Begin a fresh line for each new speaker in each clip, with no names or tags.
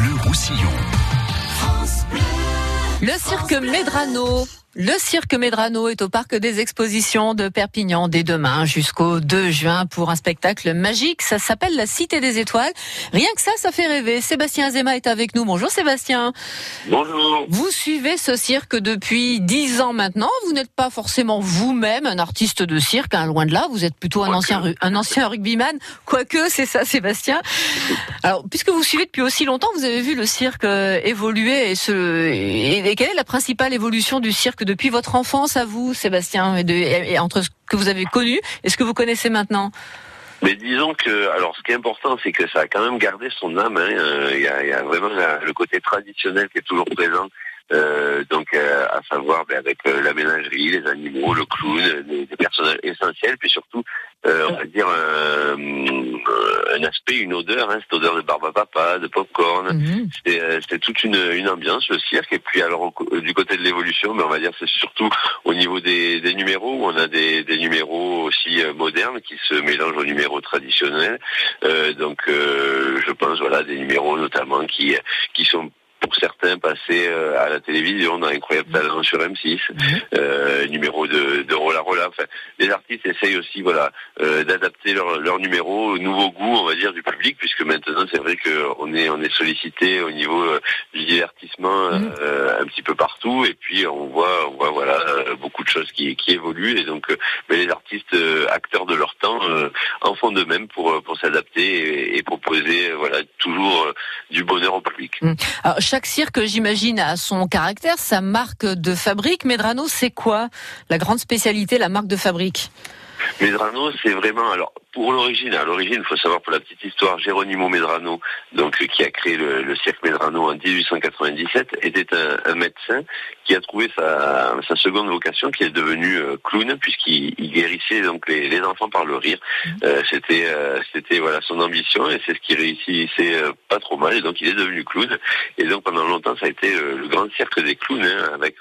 Bleu Roussillon.
Le cirque Medrano le cirque Medrano est au parc des expositions de Perpignan dès demain jusqu'au 2 juin pour un spectacle magique. Ça s'appelle la Cité des Étoiles. Rien que ça, ça fait rêver. Sébastien Azema est avec nous. Bonjour Sébastien.
Bonjour.
Vous suivez ce cirque depuis 10 ans maintenant. Vous n'êtes pas forcément vous-même un artiste de cirque, hein, loin de là. Vous êtes plutôt un ancien, un ancien rugbyman. Quoique, c'est ça Sébastien. Alors, puisque vous suivez depuis aussi longtemps, vous avez vu le cirque euh, évoluer et, ce, et quelle est la principale évolution du cirque depuis votre enfance à vous, Sébastien, et, entre ce que vous avez connu et ce que vous connaissez maintenant
mais disons que, alors, ce qui est important, c'est que ça a quand même gardé son âme. Hein. Euh, il, y a, vraiment le côté traditionnel qui est toujours présent. Euh, donc, euh, à savoir ben, avec la ménagerie, les animaux, le clown, des, personnages essentiels, puis surtout, on va dire un aspect, une odeur, hein, cette odeur de barbe à papa, de popcorn. Mhm. C'est toute une, une, ambiance le cirque. Et puis alors du côté de l'évolution, mais ben, on va dire c'est surtout au niveau des, des, numéros où on a des, des numéros aussi modernes qui se mélangent aux numéros traditionnels. donc je pense voilà des numéros notamment qui qui sont pour certains passer euh, à la télévision dans Incroyable Talent sur M6, euh, numéro de, de Rola Rola. Enfin, les artistes essayent aussi voilà euh, d'adapter leur, leur numéro au nouveau goût, on va dire, du public, puisque maintenant c'est vrai qu'on est on est sollicité au niveau du divertissement mm. un petit peu partout, et puis on voit on voit voilà beaucoup de choses qui, qui évoluent, et donc mais les artistes acteurs de leur temps en font de même pour pour s'adapter et, proposer voilà toujours du bonheur au public.
Alors, chaque cirque, j'imagine, a son caractère, sa marque de fabrique. Medrano, c'est quoi la grande spécialité, la marque de fabrique?
Medrano, c'est vraiment alors pour l'origine, à l'origine, il faut savoir pour la petite histoire, Geronimo Medrano, donc qui a créé le, cirque Medrano en 1897, était un, médecin qui a trouvé sa, seconde vocation, qui est devenu euh, clown, puisqu'il guérissait donc les, enfants par le rire. Mmh. Euh, c'était euh, c'était voilà son ambition et c'est ce qui réussissait pas trop mal. Et donc il est devenu clown. Et donc pendant longtemps, ça a été le grand cirque des clowns, hein, avec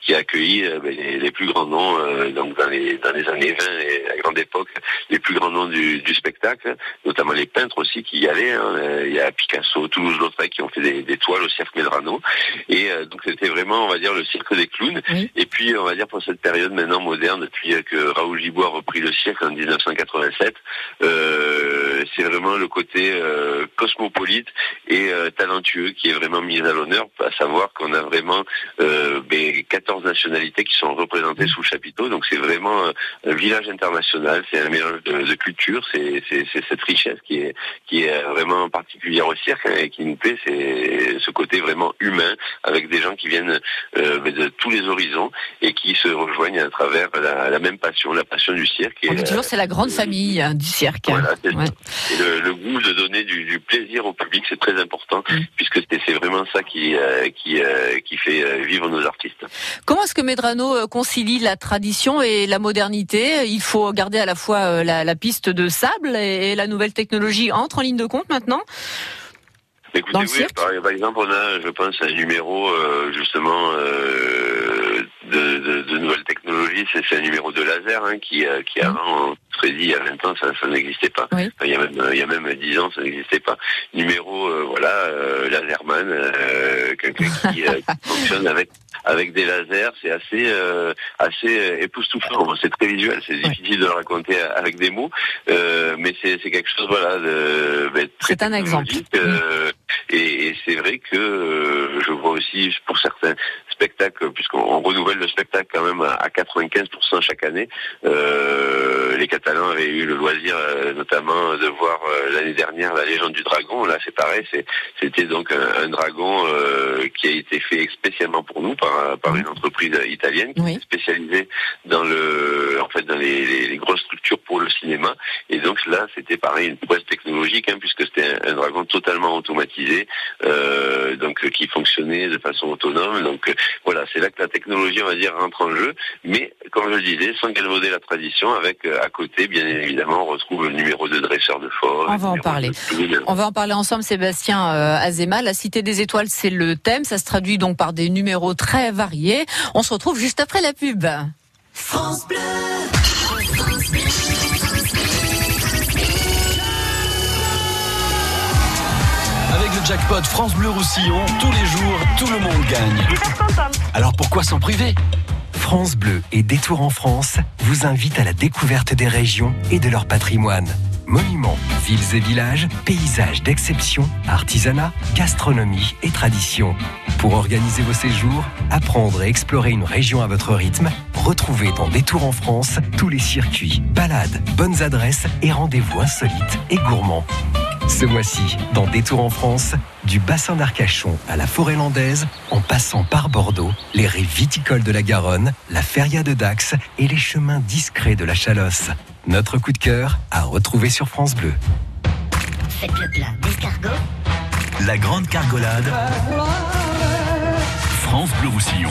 qui a accueilli ben, les, plus grands noms donc dans les dans les années 20 et la grande époque, les plus grands noms du, spectacle, notamment les peintres aussi qui y allaient. Hein. Euh, il y a Picasso, Toulouse-Lautrec qui ont fait des, toiles au cirque Medrano. Et euh, donc c'était vraiment, on va dire, le cirque des clowns. Et puis, on va dire, pour cette période maintenant moderne, depuis que Raoul Gibois a repris le cirque en 1987, euh, c'est vraiment le côté cosmopolite et talentueux qui est vraiment mis à l'honneur, à savoir qu'on a vraiment 14 ben, nationalités qui sont représentées sous le chapiteau. Donc c'est vraiment un village international, c'est un mélange de, de culture, c'est cette richesse qui est qui est vraiment particulière au cirque hein, et qui nous plaît, c'est ce côté vraiment humain avec des gens qui viennent euh, de tous les horizons et qui se rejoignent à travers la, même passion, la passion du cirque.
Et, toujours c'est la grande euh, famille hein, du cirque.
Voilà, le, goût de donner du, plaisir au public, c'est très important mm. puisque c'est vraiment ça qui euh, qui qui fait vivre nos artistes.
Comment est-ce que Medrano concilie la tradition et la modernité? Il faut garder à la fois la piste de sable et, la nouvelle technologie entre en ligne de compte maintenant
Écoutez, oui, par, exemple, on a, je pense, un numéro euh, justement euh, de, nouvelles technologies. C'est un numéro de laser hein, qui, euh, qui avant, on serait dit il y a 20 ans, ça, n'existait pas. il, y a même, il y a même 10 ans, ça n'existait pas. Numéro, voilà, laserman, quelqu'un qui, fonctionne avec avec des lasers. C'est assez assez époustouflant. C'est très visuel. C'est difficile de le raconter avec des mots, mais c'est quelque chose, voilà, de, ben,
C'est un exemple.
Et, c'est vrai que euh, je vois aussi pour certains spectacles, puisqu'on renouvelle le spectacle quand même à, 95% chaque année. Euh, les Catalans avaient eu le loisir, euh, notamment, de voir l'année dernière la légende du dragon. Là, c'est pareil, c'était donc un, dragon qui a été fait spécialement pour nous par, par une entreprise italienne qui est spécialisée dans le, en fait, dans les, cinéma. Et donc là, c'était pareil, une prouesse technologique, hein, puisque c'était un, dragon totalement automatisé, donc qui fonctionnait de façon autonome. Donc voilà, c'est là que la technologie, on va dire, rentre en jeu. Mais, comme je le disais, sans galvauder la tradition, avec euh, à côté, bien évidemment, on retrouve le numéro de dresseur de force.
On va en parler. On va en parler ensemble, Sébastien euh, Azema. La Cité des Étoiles, c'est le thème. Ça se traduit donc par des numéros très variés. On se retrouve juste après la pub. France Bleu.
Avec le jackpot France Bleu Roussillon, tous les jours, tout le monde gagne. Alors pourquoi s'en priver?
France Bleu et Détour en France vous invitent à la découverte des régions et de leur patrimoine. Monuments, villes et villages, paysages d'exception, artisanat, gastronomie et tradition. Pour organiser vos séjours, apprendre et explorer une région à votre rythme, retrouvez dans Détour en France tous les circuits, balades, bonnes adresses et rendez-vous insolites et gourmands. Ce mois-ci, dans Détour en France, du bassin d'Arcachon à la forêt landaise, en passant par Bordeaux, les rives viticoles de la Garonne, la feria de Dax et les chemins discrets de la Chalosse. Notre coup de cœur à retrouver sur France Bleu.
Faites le plat d'escargot.
La grande cargolade. France Bleu Roussillon.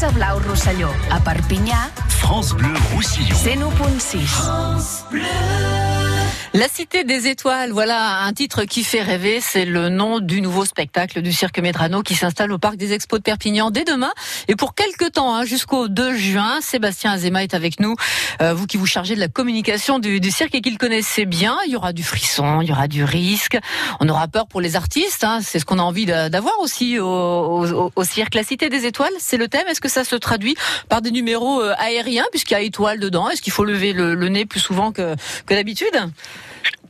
França Blau Rosselló, a Perpinyà,
France Bleu Roussillon.
101.6.
La Cité des Étoiles, voilà un titre qui fait rêver. C'est le nom du nouveau spectacle du Cirque Médrano qui s'installe au Parc des Expos de Perpignan dès demain. Et pour quelques temps, hein, jusqu'au 2 juin, Sébastien Azema est avec nous. Euh, vous qui vous chargez de la communication du, cirque et qui le connaissez bien, il y aura du frisson, il y aura du risque. On aura peur pour les artistes. Hein, c'est ce qu'on a envie d'a- d'avoir aussi au, cirque. La Cité des Étoiles, c'est le thème. Est-ce que ça se traduit par des numéros euh, aériens puisqu'il y a étoiles dedans? Est-ce qu'il faut lever le, nez plus souvent que d'habitude?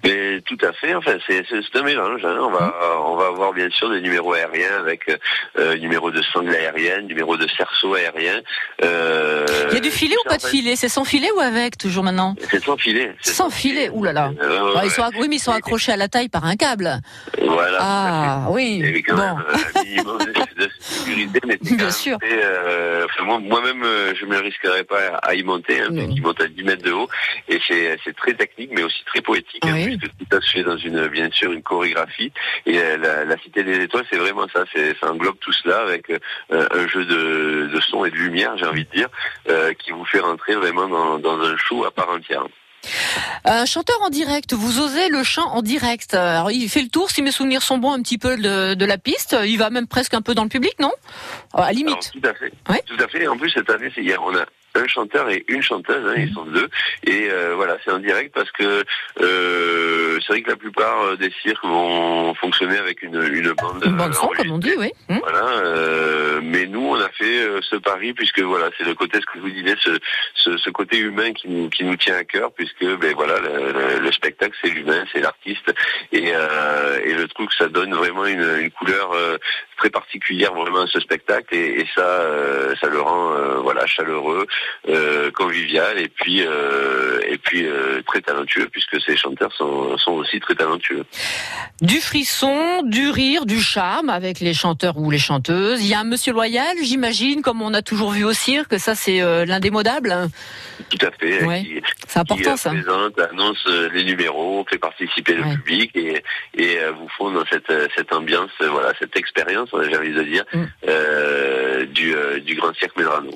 Mais tout à fait. Enfin, c'est un mélange. hein. On va on va avoir bien sûr des numéros aériens avec euh, numéro de sangle aérienne, numéro de cerceau aérien. Euh,
Il y a du filet ou pas de filet? C'est sans filet ou avec toujours maintenant?
C'est sans filet.
Sans filet, ouh là là.
Euh,
Ah, ils sont, oui, mais ils sont accrochés à la taille par un câble.
Voilà.
Ah oui,
quand
bon.
même euh, un minimum mais c'est
Bien sûr.
euh, enfin, moi-même, euh, je me risquerais pas à y monter, hein, qui monte à 10 mètres de haut, et c'est c'est très technique, mais aussi très poétique, hein, puisque tout ça se fait dans une, bien sûr, une chorégraphie. Et euh, la, la Cité des Étoiles, c'est vraiment ça, c'est ça englobe tout cela avec euh, un jeu de, de son et de lumière, j'ai envie de dire, euh, qui vous fait rentrer vraiment dans, dans un show à part entière.
Un chanteur en direct, vous osez le chant en direct. Alors il fait le tour, si mes souvenirs sont bons, un petit peu de, de la piste. Il va même presque un peu dans le public, non? À la
Alors,
limite.
tout à fait.
Ouais.
Tout à fait. En plus, cette année, c'est- a- on a un chanteur et une chanteuse, hein, ils sont deux. Et euh, voilà, c'est en direct parce que euh, c'est vrai que la plupart euh, des cirques vont fonctionner avec une, une bande.
Une bande son, comme on dit, oui. Hmm.
Voilà, euh, mais nous on a fait ce pari puisque voilà c'est le côté ce que je vous disais ce, ce, ce côté humain qui nous qui nous tient à cœur puisque ben voilà le, le- le spectacle c'est l'humain c'est l'artiste et trouve que ça donne vraiment une, une couleur très particulière vraiment à ce spectacle et, et ça euh, ça le rend euh, voilà chaleureux euh, convivial et puis et puis très talentueux puisque ces chanteurs sont sont aussi très talentueux.
Du frisson, du rire, du charme avec les chanteurs ou les chanteuses. Il y a un monsieur loyal, j'imagine, comme on a toujours vu au cirque. Ça, c'est l'indémodable.
Tout à fait.
Ouais. C'est important,
qui
ça.
présente, annonce les numéros, fait participer le
Ouais.
public et, et vous font dans cette, cette ambiance, voilà, cette expérience, j'ai envie de dire,
Mm.
euh, du, euh, du Grand Cirque Medrano.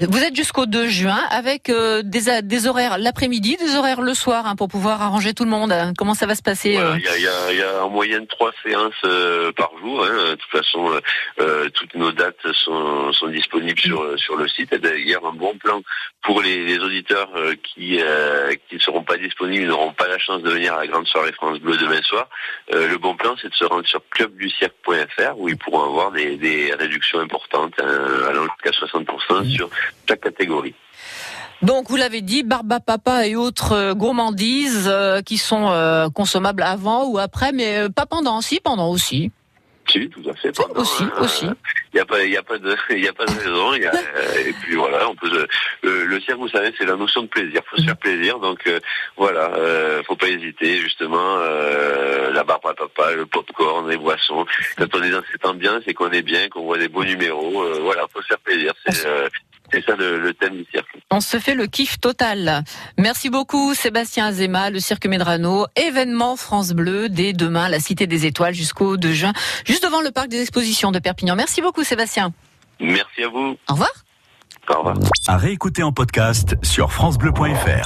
Vous êtes jusqu'au 2 juin avec euh, des, a- des horaires l'après-midi, des horaires le soir hein, pour pouvoir arranger tout le monde. Comment ça va se passer
Voilà,
euh
Il y, a, il y a- il y a en moyenne trois séances euh, par jour. hein. De toute façon, euh, euh, toutes nos dates sont, sont disponibles sur, euh, sur le site. Et d'ailleurs, un bon plan pour les, les auditeurs euh, qui euh, qui ne seront pas disponibles, n'auront pas la chance de venir à la grande soirée France Bleu demain soir. Euh, le bon plan, c'est de se rendre sur clubducirque.fr où ils pourront avoir des, des réductions importantes, hein, allant jusqu'à 60% sur chaque catégorie.
Donc, vous l'avez dit, barba papa et autres euh, gourmandises euh, qui sont euh, consommables avant ou après, mais euh, pas pendant, si, pendant aussi.
Si, tout à fait. Pendant,
aussi, aussi.
Il n'y a pas, il y a pas de, il y a pas de raison. il Y a, et puis voilà, on peut. le, le cirque, vous savez, c'est la notion de plaisir. Faut se faire plaisir. Donc voilà, faut pas hésiter. Justement, la barbe à papa, le popcorn, les boissons. Quand on est dans cette ambiance et qu'on est bien, qu'on voit des beaux numéros, voilà, faut se faire plaisir. C'est c'est ça le, le thème du cirque.
On se fait le kiff total. Merci beaucoup Sébastien Azema, le Cirque Medrano, événement France Bleu dès demain, la Cité des Étoiles jusqu'au 2 juin, juste devant le parc des expositions de Perpignan. Merci beaucoup Sébastien.
Merci à vous.
Au revoir.
Au revoir.
À réécouter en podcast sur FranceBleu.fr.